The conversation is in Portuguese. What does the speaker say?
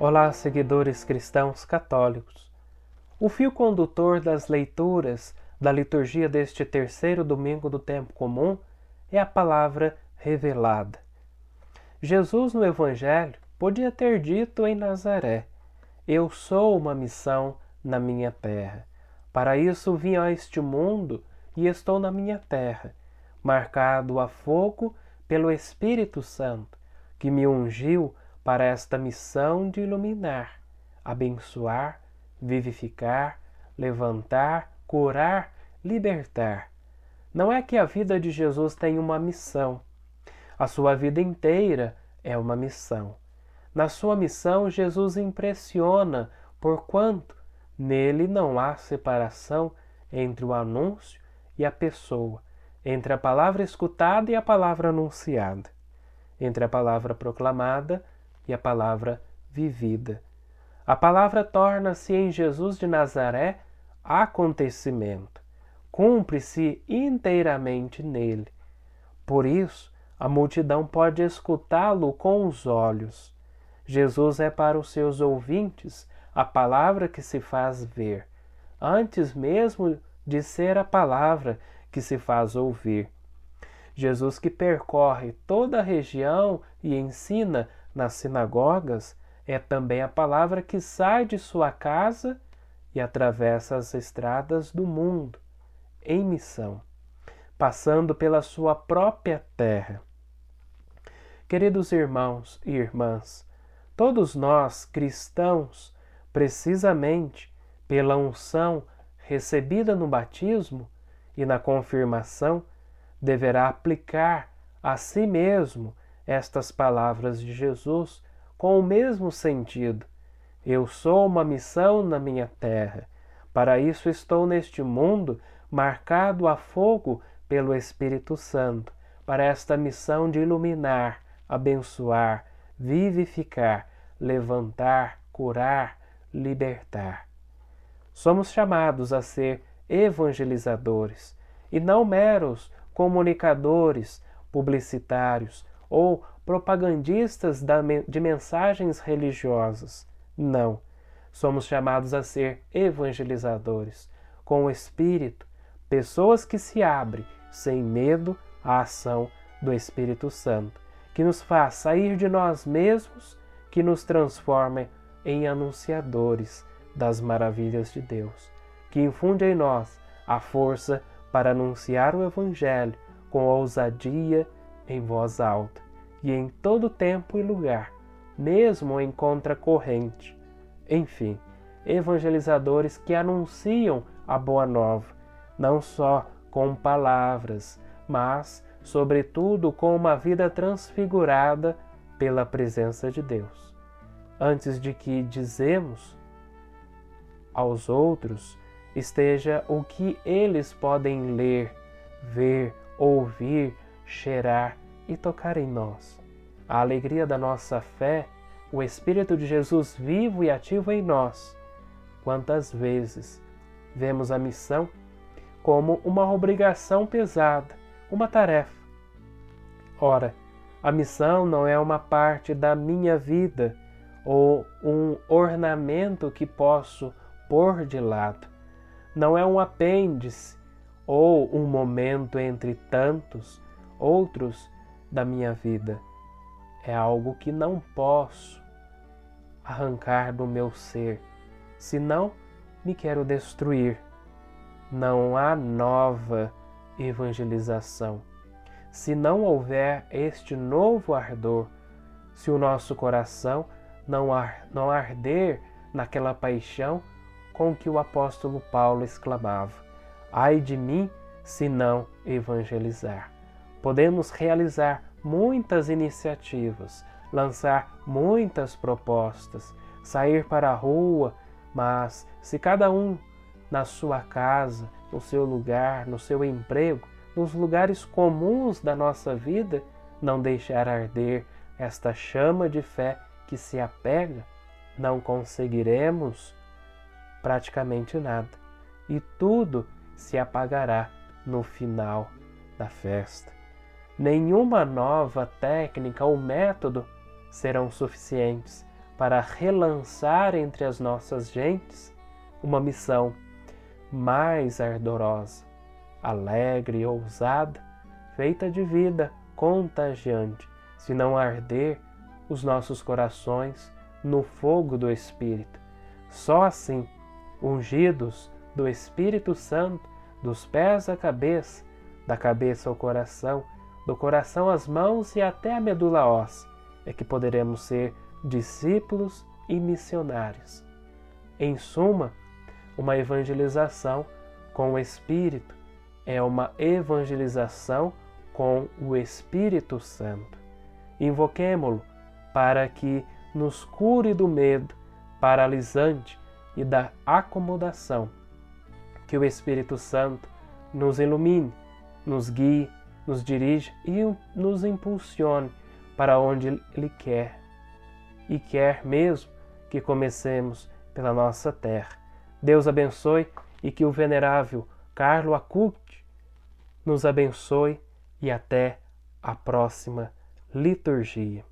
Olá, seguidores cristãos católicos. O fio condutor das leituras da liturgia deste terceiro domingo do tempo comum é a palavra revelada. Jesus no Evangelho podia ter dito em Nazaré: Eu sou uma missão na minha terra. Para isso vim a este mundo e estou na minha terra, marcado a fogo pelo Espírito Santo, que me ungiu para esta missão de iluminar, abençoar, vivificar, levantar, curar, libertar. Não é que a vida de Jesus tem uma missão. A sua vida inteira é uma missão. Na sua missão, Jesus impressiona, porquanto nele não há separação entre o anúncio e a pessoa, entre a palavra escutada e a palavra anunciada, entre a palavra proclamada e a palavra vivida. A palavra torna-se em Jesus de Nazaré acontecimento, cumpre-se inteiramente nele. Por isso, a multidão pode escutá-lo com os olhos. Jesus é para os seus ouvintes a palavra que se faz ver, antes mesmo de ser a palavra que se faz ouvir. Jesus que percorre toda a região e ensina nas sinagogas é também a palavra que sai de sua casa e atravessa as estradas do mundo em missão, passando pela sua própria terra. Queridos irmãos e irmãs, todos nós cristãos, precisamente pela unção recebida no batismo e na confirmação, deverá aplicar a si mesmo estas palavras de Jesus com o mesmo sentido. Eu sou uma missão na minha terra. Para isso estou neste mundo marcado a fogo pelo Espírito Santo, para esta missão de iluminar, abençoar, vivificar, levantar, curar, libertar. Somos chamados a ser evangelizadores e não meros comunicadores, publicitários, ou propagandistas de mensagens religiosas. Não. Somos chamados a ser evangelizadores, com o Espírito, pessoas que se abrem sem medo à ação do Espírito Santo, que nos faz sair de nós mesmos, que nos transforma em anunciadores das maravilhas de Deus, que infunde em nós a força para anunciar o Evangelho com ousadia em voz alta e em todo tempo e lugar, mesmo em contracorrente. Enfim, evangelizadores que anunciam a boa nova, não só com palavras, mas, sobretudo, com uma vida transfigurada pela presença de Deus. Antes de que dizemos aos outros, esteja o que eles podem ler, ver, ouvir, cheirar e tocar em nós. A alegria da nossa fé, o Espírito de Jesus vivo e ativo em nós. Quantas vezes vemos a missão como uma obrigação pesada, uma tarefa. Ora, a missão não é uma parte da minha vida ou um ornamento que posso pôr de lado. Não é um apêndice ou um momento entre tantos outros da minha vida. É algo que não posso arrancar do meu ser, senão me quero destruir. Não há nova evangelização. Se não houver este novo ardor, se o nosso coração não, ar, não arder naquela paixão com que o apóstolo Paulo exclamava: Ai de mim se não evangelizar podemos realizar muitas iniciativas, lançar muitas propostas, sair para a rua, mas se cada um na sua casa, no seu lugar, no seu emprego, nos lugares comuns da nossa vida, não deixar arder esta chama de fé que se apega, não conseguiremos praticamente nada. E tudo se apagará no final da festa. Nenhuma nova técnica ou método serão suficientes para relançar entre as nossas gentes uma missão mais ardorosa, alegre e ousada, feita de vida contagiante, se não arder os nossos corações no fogo do Espírito. Só assim, ungidos do Espírito Santo, dos pés à cabeça, da cabeça ao coração, do coração às mãos e até a medula óssea, é que poderemos ser discípulos e missionários. Em suma, uma evangelização com o Espírito é uma evangelização com o Espírito Santo. Invoquemo-lo para que nos cure do medo paralisante e da acomodação. Que o Espírito Santo nos ilumine, nos guie, nos dirija e nos impulsione para onde Ele quer. E quer mesmo que comecemos pela nossa terra. Deus abençoe e que o venerável Carlo Acuti nos abençoe e até a próxima liturgia.